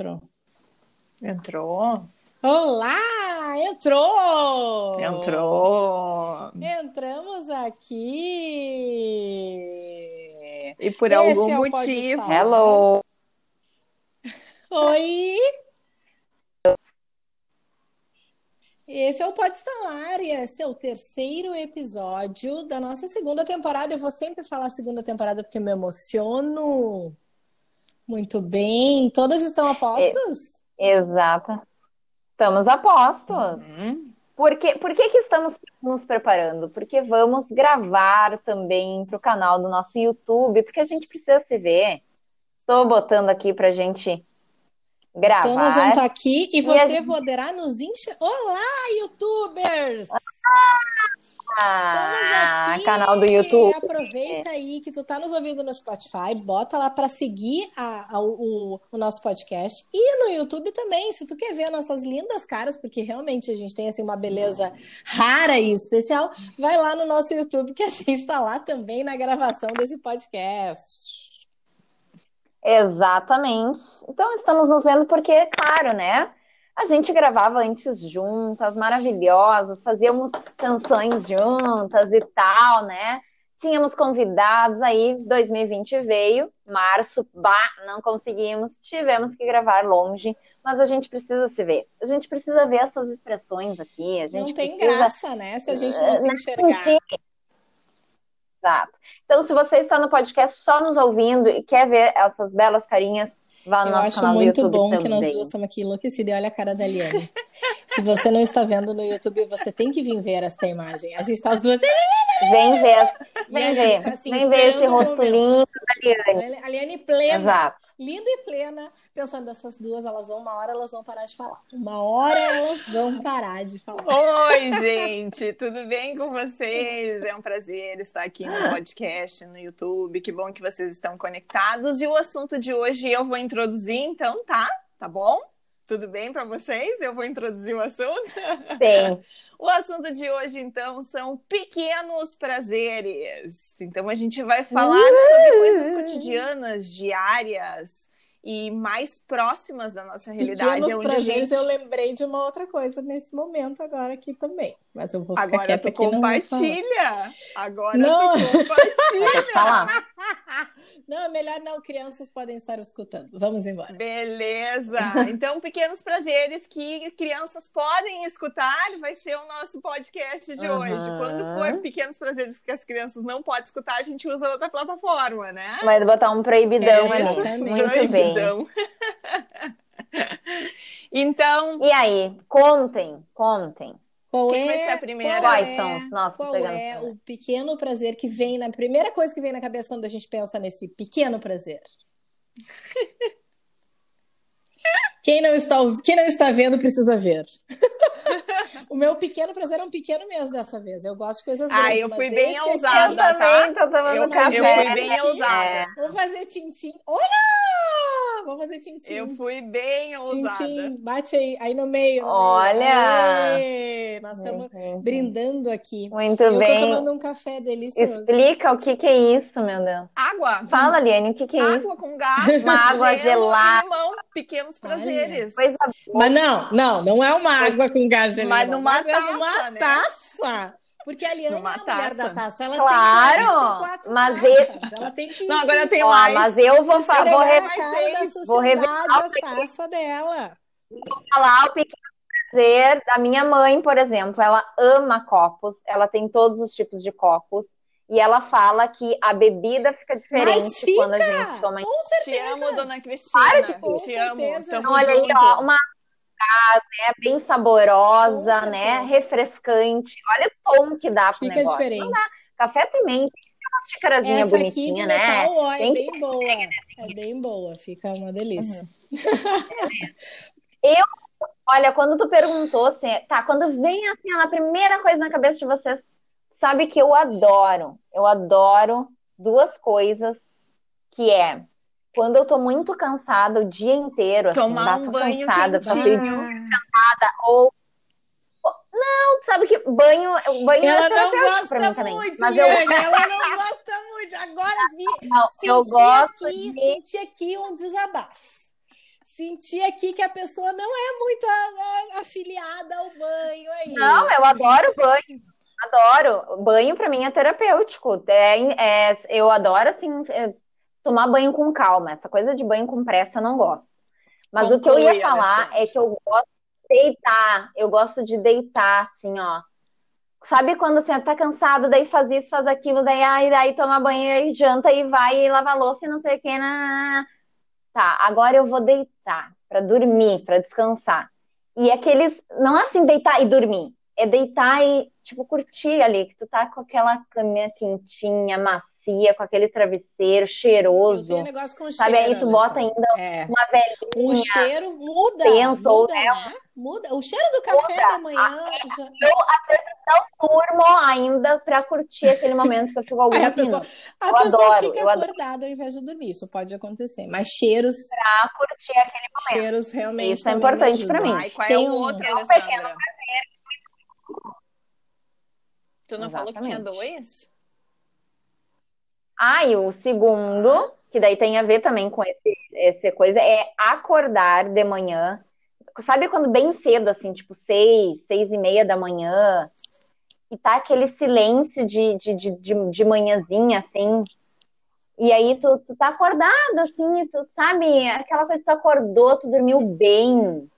Entrou. Entrou? Olá! Entrou! Entrou! Entramos aqui! E por Esse algum é motivo. Hello! Oi! Esse é o Pode Estalar e esse é o terceiro episódio da nossa segunda temporada. Eu vou sempre falar segunda temporada porque me emociono. Muito bem. Todas estão a postos? É, exato. Estamos a postos. Uhum. Por, que, por que, que estamos nos preparando? Porque vamos gravar também para o canal do nosso YouTube, porque a gente precisa se ver. Estou botando aqui para a gente gravar. Então nós vamos estar aqui e, e você gente... poderá nos encher. Olá, youtubers! Ah! Ah, canal do YouTube. Aproveita aí que tu tá nos ouvindo no Spotify, bota lá para seguir a, a, o, o, nosso podcast e no YouTube também, se tu quer ver nossas lindas caras, porque realmente a gente tem assim uma beleza rara e especial, vai lá no nosso YouTube que a gente está lá também na gravação desse podcast. Exatamente. Então estamos nos vendo porque, claro, né? A gente gravava antes juntas, maravilhosas, fazíamos canções juntas e tal, né? Tínhamos convidados, aí 2020 veio, março, bah, não conseguimos, tivemos que gravar longe, mas a gente precisa se ver. A gente precisa ver essas expressões aqui. A gente não tem precisa... graça, né? Se a gente não se enxergar. Exato. Então, se você está no podcast só nos ouvindo e quer ver essas belas carinhas, Vá no eu acho muito bom também. que nós duas estamos aqui enlouquecidas. E olha a cara da Liane. Se você não está vendo no YouTube, você tem que vir ver esta imagem. A gente está as duas. Vem ver, vem ver, tá, assim, vem ver esse rosto lindo da Liane. A Liane plena. Exato linda e plena, pensando essas duas, elas vão, uma hora elas vão parar de falar. Uma hora elas vão parar de falar. Oi, gente, tudo bem com vocês? É um prazer estar aqui no podcast, no YouTube. Que bom que vocês estão conectados. E o assunto de hoje eu vou introduzir, então, tá? Tá bom? Tudo bem para vocês? Eu vou introduzir o assunto? Sim. O assunto de hoje, então, são pequenos prazeres. Então, a gente vai falar sobre coisas cotidianas, diárias, e mais próximas da nossa realidade. Pequenos prazeres, gente... eu lembrei de uma outra coisa nesse momento agora aqui também. Mas eu vou ficar agora quieta tu compartilha. Agora não. tu compartilha. não, é melhor não. Crianças podem estar escutando. Vamos embora. Beleza. Então, pequenos prazeres que crianças podem escutar vai ser o nosso podcast de uhum. hoje. Quando for pequenos prazeres que as crianças não podem escutar, a gente usa outra plataforma, né? Vai botar um proibidão é, ali. Muito bem. Então. então. E aí, contem, contem. Qual Quem é, vai ser a primeira? Quais é, são os nossos Qual é o pequeno prazer que vem na primeira coisa que vem na cabeça quando a gente pensa nesse pequeno prazer? quem, não está, quem não está vendo precisa ver. o meu pequeno prazer é um pequeno mesmo dessa vez. Eu gosto de coisas grandes. Ah, eu fui bem ousada, tá? Eu, eu, eu fui bem ousada. É. Vou fazer tintim. Olha! Vamos fazer tintim. Eu fui bem ousada. Tintim, bate aí, aí no meio. No Olha! Meio. Nós estamos uhum. brindando aqui. Muito eu bem. Eu tô tomando um café delicioso. Explica o que, que é isso, meu Deus. Água. Fala, Liane, o que, que é água isso? Água com gás. Uma água gelada. Limão, pequenos prazeres. Coisa Mas não, não, não é uma água com gás gelado. Mas numa taça, numa né? taça. Porque a Liana Numa é a mulher da taça. Ela claro, tem mas eu... ela tem que. Não, agora eu tenho mais. Mas eu vou falar, vou, re... vou revelar as taças dela. Vou falar o pequeno prazer da minha mãe, por exemplo. Ela ama copos, ela tem todos os tipos de copos. E ela fala que a bebida fica diferente fica, quando a gente toma. Com certeza. Te amo, dona Cristina. Claro que com Te certeza. amo. Tamo então, olha aí, ó, uma né? Bem saborosa, né? Refrescante. Olha o tom que dá pro Fica negócio. diferente. Café também tem xícarazinha Essa aqui de né? ó, é Tem bem boa. É bem boa, fica uma delícia. Olha, quando tu perguntou assim, tá, quando vem assim, a primeira coisa na cabeça de vocês, sabe que eu adoro, eu adoro duas coisas, que é quando eu tô muito cansada o dia inteiro, assim, Tomar um banho cansada, ou não, sabe que banho, banho Ela é não gosta pra mim também. muito, Mas eu, ela não gosta muito. Agora vi, não, eu gosto aqui, de senti aqui um desabafo. Senti aqui que a pessoa não é muito a- a- afiliada ao banho aí. Não, eu adoro banho. Adoro. Banho pra mim é terapêutico. É, é- eu adoro assim é, tomar banho com calma. Essa coisa de banho com pressa eu não gosto. Mas o que eu ia Conclui, falar Alessandra. é que eu gosto de deitar. Eu gosto de deitar assim, ó. Sabe quando assim, tá cansado, daí faz isso, faz aquilo, daí ai, daí toma banho, aí janta e vai e lava a louça e não sei o que. Tá, agora eu vou deitar pra dormir, pra descansar. E aqueles, não é assim deitar e dormir, é deitar e tipo curtir ali, que tu tá com aquela caminha quentinha, macia, com aquele travesseiro Eu cheiroso. tenho um negócio com Sabe, cheiro, aí tu bota Alessandra. ainda É. uma velhinha. O cheiro muda, penso, muda, é né? Muda. O cheiro do café da manhã já... Durmo ainda pra curtir aquele momento que eu fico alguns Aí a pessoa, a Eu pessoa adoro, fica eu adoro. acordada ao invés de dormir. Isso pode acontecer. Mas cheiros, pra curtir aquele momento. cheiros realmente Isso é importante pra mim. Qual Tem é o um- outro, é um Alessandra? Tu não falou que tinha Exatamente. dois? Ah, e o segundo, que daí tem a ver também com esse, esse coisa, é acordar de manhã. Sabe quando bem cedo, assim, tipo seis, seis e meia da manhã, e tá aquele silêncio de, de, de, de, de manhãzinha, assim, e aí tu, tu tá acordado, assim, e tu sabe, aquela coisa que tu acordou, tu dormiu bem,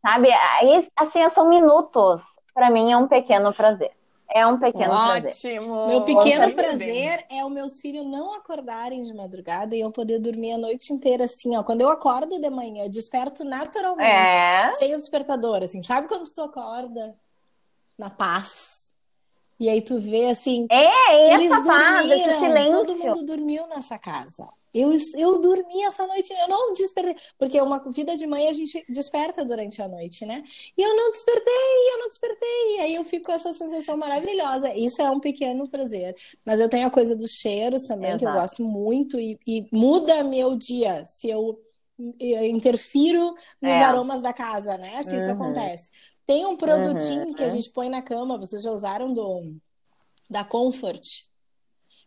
sabe? Aí, assim, são minutos. Pra mim é um pequeno prazer. É um pequeno prazer. Ótimo! Meu pequeno prazer é os meus filhos não acordarem de madrugada e eu poder dormir a noite inteira assim, ó. Quando eu acordo de manhã, eu desperto naturalmente, É. sem o despertador, assim. Sabe quando tu acorda na paz? E aí tu vê assim, É, Eles essa paz, esse dormiram, todo silêncio. mundo dormiu nessa casa. Eu, eu dormi essa noite, eu não despertei, porque uma vida de mãe a gente desperta durante a noite, né? E eu não despertei, eu não despertei. E aí eu fico com essa sensação maravilhosa. Isso é um pequeno prazer. Mas eu tenho a coisa dos cheiros também, que eu Exato. gosto muito, e, e muda meu dia se eu interfiro nos É. aromas da casa, né? Se isso Uhum. acontece. Tem um produtinho Uhum. que a gente põe na cama, vocês já usaram do da Comfort.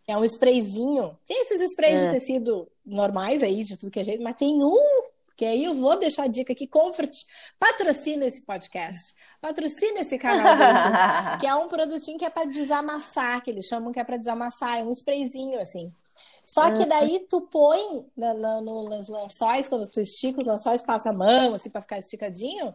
É um sprayzinho. Tem esses sprays de Hum. tecido normais aí, de tudo que é jeito, mas tem um que aí eu vou deixar a dica aqui. Comfort patrocina esse podcast. Patrocina esse canal do YouTube. Que é um produtinho que é para desamassar, que eles chamam que é para desamassar. É um sprayzinho, assim. Só que daí tu põe na, na, no, nos lençóis, quando tu estica os lençóis, passa a mão, assim, para ficar esticadinho,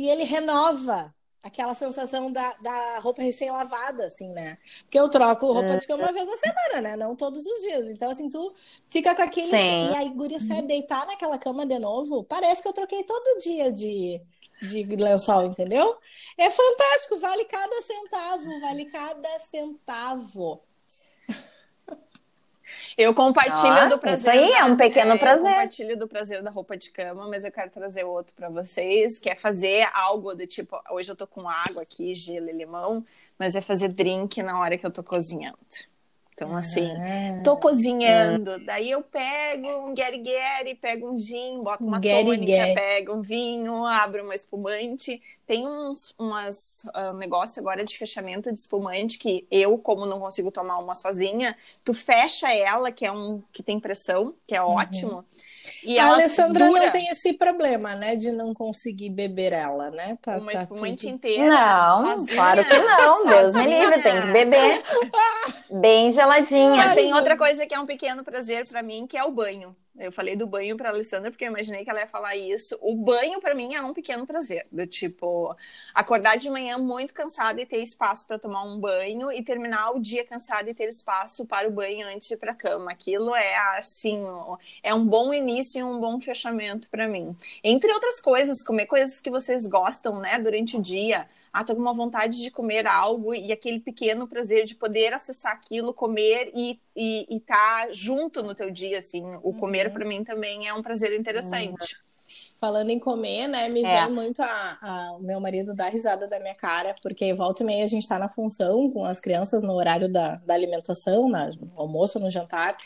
e ele renova aquela sensação da, da roupa recém-lavada, assim, né? Porque eu troco roupa de cama uma vez na semana, né? Não todos os dias. Então, assim, tu fica com aquele. Sim. E aí, guria, sai deitar naquela cama de novo, parece que eu troquei todo dia de, de lençol, entendeu? É fantástico, vale cada centavo, vale cada centavo. Eu compartilho Ah, do isso prazer. aí da- é um pequeno Eu prazer. compartilho do prazer da roupa de cama, mas eu quero trazer outro para vocês, que é fazer algo do tipo, hoje eu tô com água aqui, gelo e limão, mas é fazer drink na hora que eu tô cozinhando. Então, assim, tô cozinhando, daí eu pego um gueri-gueri, pego um gin, boto uma tônica, pego um vinho, abro uma espumante. Tem uns umas, ah, um negócio agora de fechamento de espumante que eu, como não consigo tomar uma sozinha, tu fecha ela, que é um que tem pressão, que é ótimo. E a Alessandra dura não tem esse problema, né? De não conseguir beber ela, né? Tá, uma tá espumante tudo- inteira. Não, sozinha, claro que não. Deus me livre, tem que beber. Bem geladinha. Mas tem outra coisa que é um pequeno prazer pra mim, que é o banho. Eu falei do banho pra Alessandra porque eu imaginei que ela ia falar isso. O banho pra mim é um pequeno prazer, do tipo acordar de manhã muito cansada e ter espaço pra tomar um banho e terminar o dia cansada e ter espaço para o banho antes de ir pra cama. Aquilo é assim, é um bom início e um bom fechamento pra mim. Entre outras coisas, comer coisas que vocês gostam, né, durante o dia. Ah, tô com uma vontade de comer algo e aquele pequeno prazer de poder acessar aquilo, comer e e, e tá junto no teu dia, assim. O comer uhum. para mim também é um prazer interessante. Uhum. Falando em comer, né, me é. vem muito a, a, o meu marido dar risada da minha cara, porque volta e meia a gente tá na função com as crianças no horário da, da alimentação, no almoço, no jantar,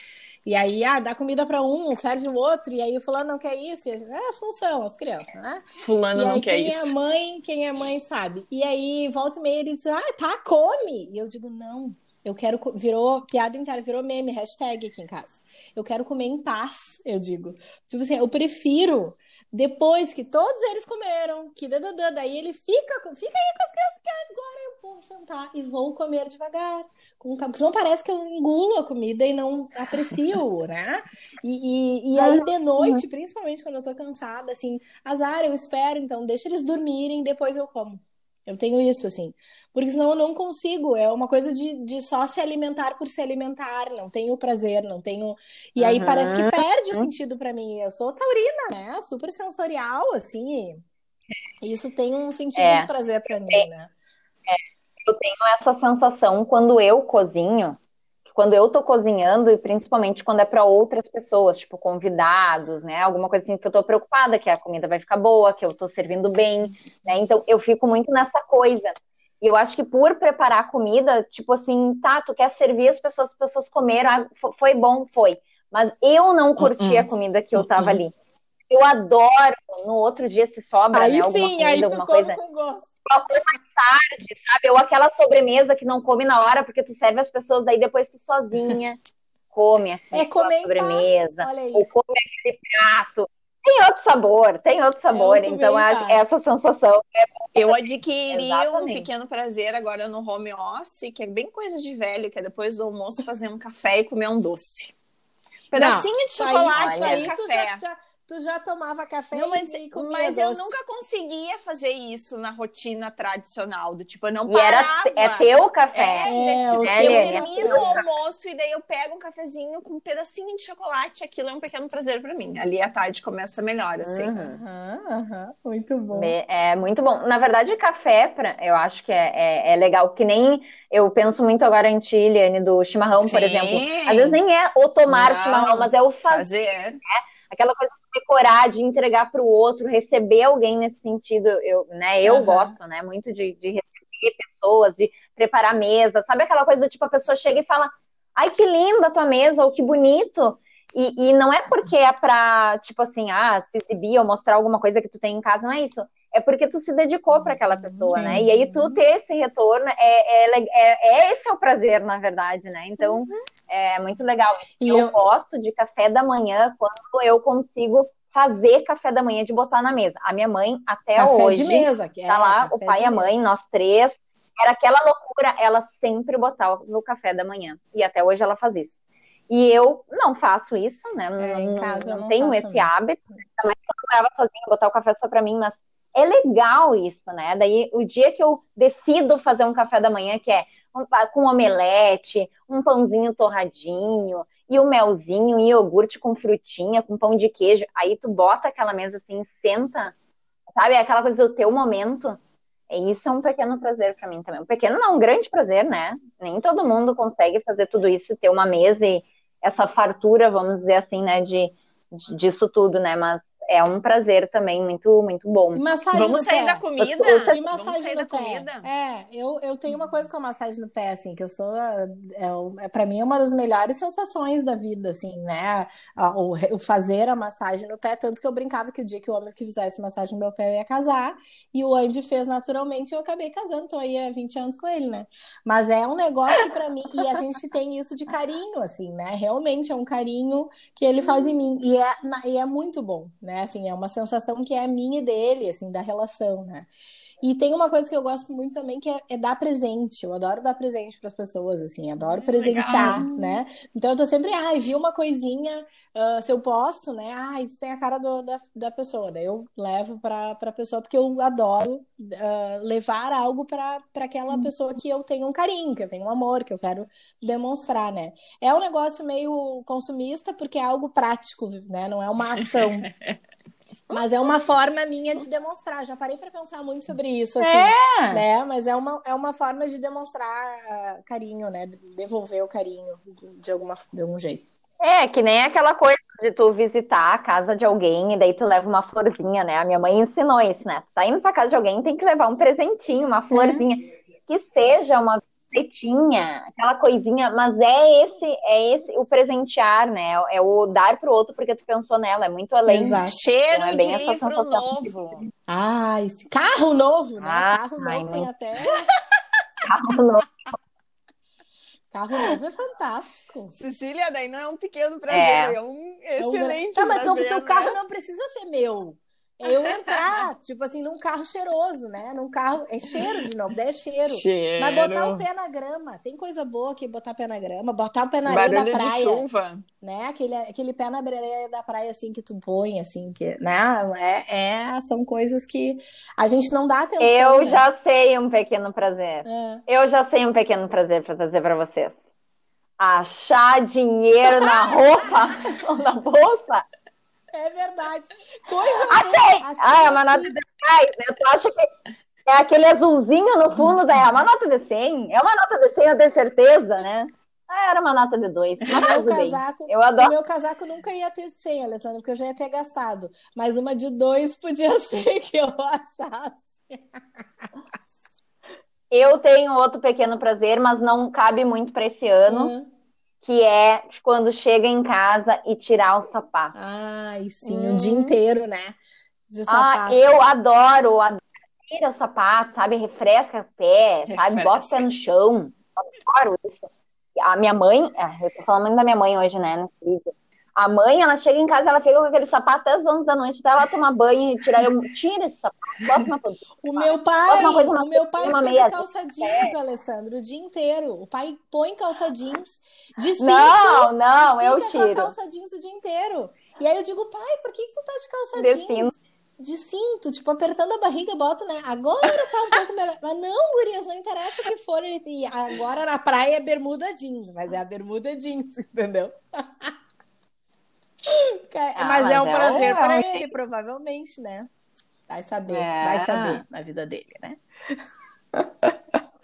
e aí, ah, dá comida para um, serve o outro, e aí o fulano não quer isso, e a gente, é a função, as crianças, né? Fulano e não quer quem isso. Quem é mãe, quem é mãe sabe. E aí, volta e meia, ele diz, ah, tá, come. E eu digo, não, eu quero, virou piada inteira, virou meme, hashtag aqui em casa. Eu quero comer em paz, eu digo. Tipo assim, eu prefiro depois que todos eles comeram, que dadadã, daí ele fica, fica aí com as crianças, que agora eu vou sentar e vou comer devagar. Com, porque não parece que eu engulo a comida e não aprecio, né? E, e, e aí de noite, principalmente quando eu tô cansada, assim, azar, eu espero, então deixa eles dormirem, depois eu como. Eu tenho isso, assim. Porque senão eu não consigo. É uma coisa de, de só se alimentar por se alimentar. Não tenho prazer, não tenho. E aí uhum. parece que perde o sentido para mim. Eu sou taurina, né? Super sensorial, assim. E isso tem um sentido é. de prazer para mim, né? É. Eu tenho essa sensação quando eu cozinho quando eu tô cozinhando e principalmente quando é para outras pessoas, tipo convidados, né? Alguma coisa assim que eu tô preocupada que a comida vai ficar boa, que eu tô servindo bem, né? Então eu fico muito nessa coisa. E eu acho que por preparar a comida, tipo assim, tá, tu quer servir as pessoas, as pessoas comeram, ah, foi bom, foi. Mas eu não curti uh -uh. a comida que eu tava uh ali. Eu adoro no outro dia se sobra, aí né? Alguma sim, comida, aí tu alguma come coisa. com gosto mais tarde, sabe? Ou aquela sobremesa que não come na hora porque tu serve as pessoas, daí depois tu sozinha come assim, é comer sobremesa, ou come aquele prato. Tem outro sabor, tem outro sabor. É então, acho, essa sensação é Eu adquiri Exatamente. um pequeno prazer agora no home office, que é bem coisa de velho, que é depois do almoço fazer um café e comer um doce. pedacinho não, de chocolate aí, aí, café. Já, já, Tu já tomava café não, mas, e comia Mas doce. eu nunca conseguia fazer isso na rotina tradicional, do tipo, eu não e parava. Era, é teu café. É, é tipo, é, eu termino o almoço e daí eu pego um cafezinho com um pedacinho de chocolate, aquilo é um pequeno prazer para mim. Ali a tarde começa melhor, assim. Uhum, uhum. Muito bom. É muito bom. Na verdade, café, pra, eu acho que é, é, é legal, que nem eu penso muito agora em ti, Liane, do chimarrão, Sim. por exemplo. Às vezes nem é o tomar não, chimarrão, mas é o fazer. fazer. Né? Aquela coisa decorar, de entregar para o outro, receber alguém nesse sentido. Eu, né, eu uhum. gosto, né, muito de, de receber pessoas, de preparar mesa. Sabe aquela coisa do tipo, a pessoa chega e fala, ai, que linda a tua mesa, ou que bonito. E, e não é porque é para, tipo assim, ah, se exibir ou mostrar alguma coisa que tu tem em casa, não é isso. É porque tu se dedicou para aquela pessoa, Sim. né? E aí tu ter esse retorno, é, é, é, é, esse é o prazer, na verdade, né? Então, uhum. é muito legal. E eu, eu gosto de café da manhã quando eu consigo fazer café da manhã de botar na mesa. A minha mãe, até café hoje, de mesa, que é, tá lá, o pai e a mãe, nós três, era aquela loucura, ela sempre botava no café da manhã. E até hoje ela faz isso. E eu não faço isso, né? É, não, não, não tenho esse também. hábito. Também quando eu morava sozinha, botar o café só para mim, mas é legal isso, né? Daí o dia que eu decido fazer um café da manhã, que é com omelete, um pãozinho torradinho, e o melzinho, e iogurte com frutinha, com pão de queijo, aí tu bota aquela mesa assim, senta, sabe? É aquela coisa do teu momento. E isso é um pequeno prazer para mim também. Um pequeno não, um grande prazer, né? Nem todo mundo consegue fazer tudo isso, ter uma mesa e essa fartura, vamos dizer assim, né, de, de disso tudo, né? Mas é um prazer também muito, muito bom. Massagem Vamos no sair pé. da comida? E massagem Vamos sair da pé. comida? É, eu, eu tenho uma coisa com a massagem no pé, assim, que eu sou. É, é, para mim é uma das melhores sensações da vida, assim, né? O, o, fazer a massagem no pé, tanto que eu brincava que o dia que o homem que fizesse massagem no meu pé eu ia casar, e o Andy fez naturalmente e eu acabei casando, tô aí há 20 anos com ele, né? Mas é um negócio que pra mim, e a gente tem isso de carinho, assim, né? Realmente é um carinho que ele faz em mim, e é, e é muito bom, né? Né? Assim, é uma sensação que é minha e dele, assim, da relação, né? E tem uma coisa que eu gosto muito também, que é, é dar presente. Eu adoro dar presente para as pessoas, assim, adoro presentear, Legal. né? Então eu tô sempre, ai, ah, vi uma coisinha, uh, se eu posso, né? Ah, isso tem a cara do, da, da pessoa. Daí eu levo para a pessoa, porque eu adoro uh, levar algo para aquela pessoa que eu tenho um carinho, que eu tenho um amor, que eu quero demonstrar, né? É um negócio meio consumista, porque é algo prático, né? Não é uma ação. Mas é uma forma minha de demonstrar. Já parei para pensar muito sobre isso, assim, É. né? Mas é uma, é uma forma de demonstrar carinho, né? De Devolver o carinho de, alguma, de algum jeito. É, que nem aquela coisa de tu visitar a casa de alguém e daí tu leva uma florzinha, né? A minha mãe ensinou isso, né? Tu tá indo pra casa de alguém, tem que levar um presentinho, uma florzinha, que seja uma pretinha, aquela coisinha, mas é esse, é esse o presentear, né? É o dar pro outro porque tu pensou nela, é muito além. Exato. Cheiro Então é de bem essa livro novo. Ah, esse carro novo, né? Ah, carro ai, novo tem até. Carro novo. Carro novo é fantástico. Cecília, daí não é um pequeno prazer, É. é, um É um excelente Tá, mas não, prazer. seu né? carro não precisa ser meu. Eu entrar, tipo assim, num carro cheiroso, né? Num carro. É cheiro de novo, é cheiro. Cheiro. Mas botar o pé na grama, tem coisa boa que botar pé na grama, botar o pé na areia Barulho da de praia, chuva. né? Aquele, aquele pé na areia da praia assim que tu põe, assim, que, né? É, é, são coisas que a gente não dá atenção. Eu né? já sei um pequeno prazer. É. Eu já sei um pequeno prazer para trazer para vocês. Achar dinheiro na roupa ou na bolsa. É verdade. Coisa Achei! boa. Ah, é uma nota de 10, né? Tu acha que é aquele azulzinho no fundo daí? É uma nota de 100? É uma nota de 100, eu tenho certeza, né? Ah, era uma nota de 2. Mas O meu tudo bem. casaco, Eu adoro. meu casaco nunca ia ter 100, Alessandra, porque eu já ia ter gastado. Mas uma de dois podia ser que eu achasse. Eu tenho outro pequeno prazer, mas não cabe muito para esse ano, Hum. Que é quando chega em casa e tirar o sapato. Ai, sim, Hum. o dia inteiro, né? De Ah, sapato. eu adoro, adoro. Tira o sapato, sabe? Refresca o pé, sabe? Refresca. Bota o pé no chão. Adoro isso. A minha mãe, ah, eu tô falando da minha mãe hoje, né? no vídeo. A mãe, ela chega em casa, ela fica com aquele sapato até as 11 da noite, até ela tomar banho e tirar. Eu tiro esse sapato, bota uma coisa. O meu pai, uma coisa, uma o meu pai uma meia calça jeans, Alessandro, o dia inteiro. O pai põe calça jeans de cinto. Não, não, eu tiro. calça jeans o dia inteiro. E aí eu digo, pai, por que, você tá de calça jeans? cinto. De cinto, tipo, apertando a barriga, bota, né? Agora tá um pouco melhor. Mas não, gurias, não interessa o que for. E agora na praia é bermuda jeans, mas é a bermuda jeans, entendeu? Ah, mas é um mas é prazer um- pra é um ele, provavelmente, né? Vai saber, É. vai saber na vida dele, né?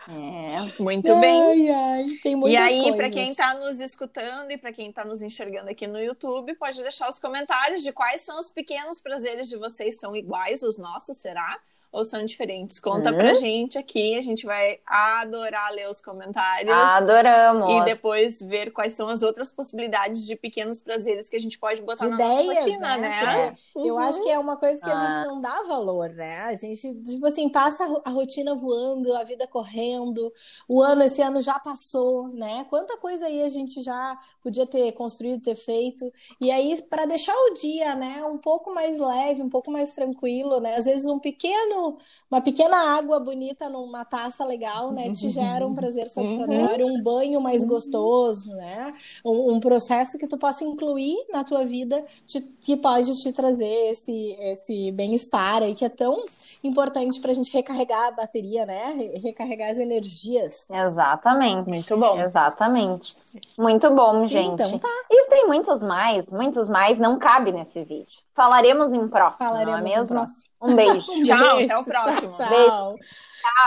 É. Muito bem. Ai, ai, tem muitas E aí, para quem está nos escutando e para quem está nos enxergando aqui no YouTube, pode deixar os comentários de quais são os pequenos prazeres de vocês. São iguais os nossos, será? Ou são diferentes? Conta Hum. pra gente aqui, a gente vai adorar ler os comentários. Adoramos. E depois ver quais são as outras possibilidades de pequenos prazeres que a gente pode botar de na nossa ideias, rotina, né? né? Porque Eu acho que é uma coisa que a Ah. gente não dá valor, né? A gente, tipo assim, passa a rotina voando, a vida correndo, o ano, esse ano já passou, né? Quanta coisa aí a gente já podia ter construído, ter feito. E aí, para deixar o dia, né, um pouco mais leve, um pouco mais tranquilo, né? Às vezes um pequeno, uma pequena água bonita numa taça legal, né, te gera um prazer satisfatório, um banho mais gostoso, né? Um, um processo que tu possa incluir na tua vida te- que pode te trazer esse, esse bem-estar aí que é tão importante para a gente recarregar a bateria, né? Re- Recarregar as energias. Exatamente. Muito bom. Exatamente. Muito bom, gente. Então tá, E tem muitos mais, muitos mais, não cabe nesse vídeo. Falaremos em próximo, falaremos não é no mesmo? próximo. Um beijo. Tchau, Beijo. até o próximo. Tchau, tchau. Beijo.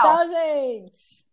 Tchau, gente.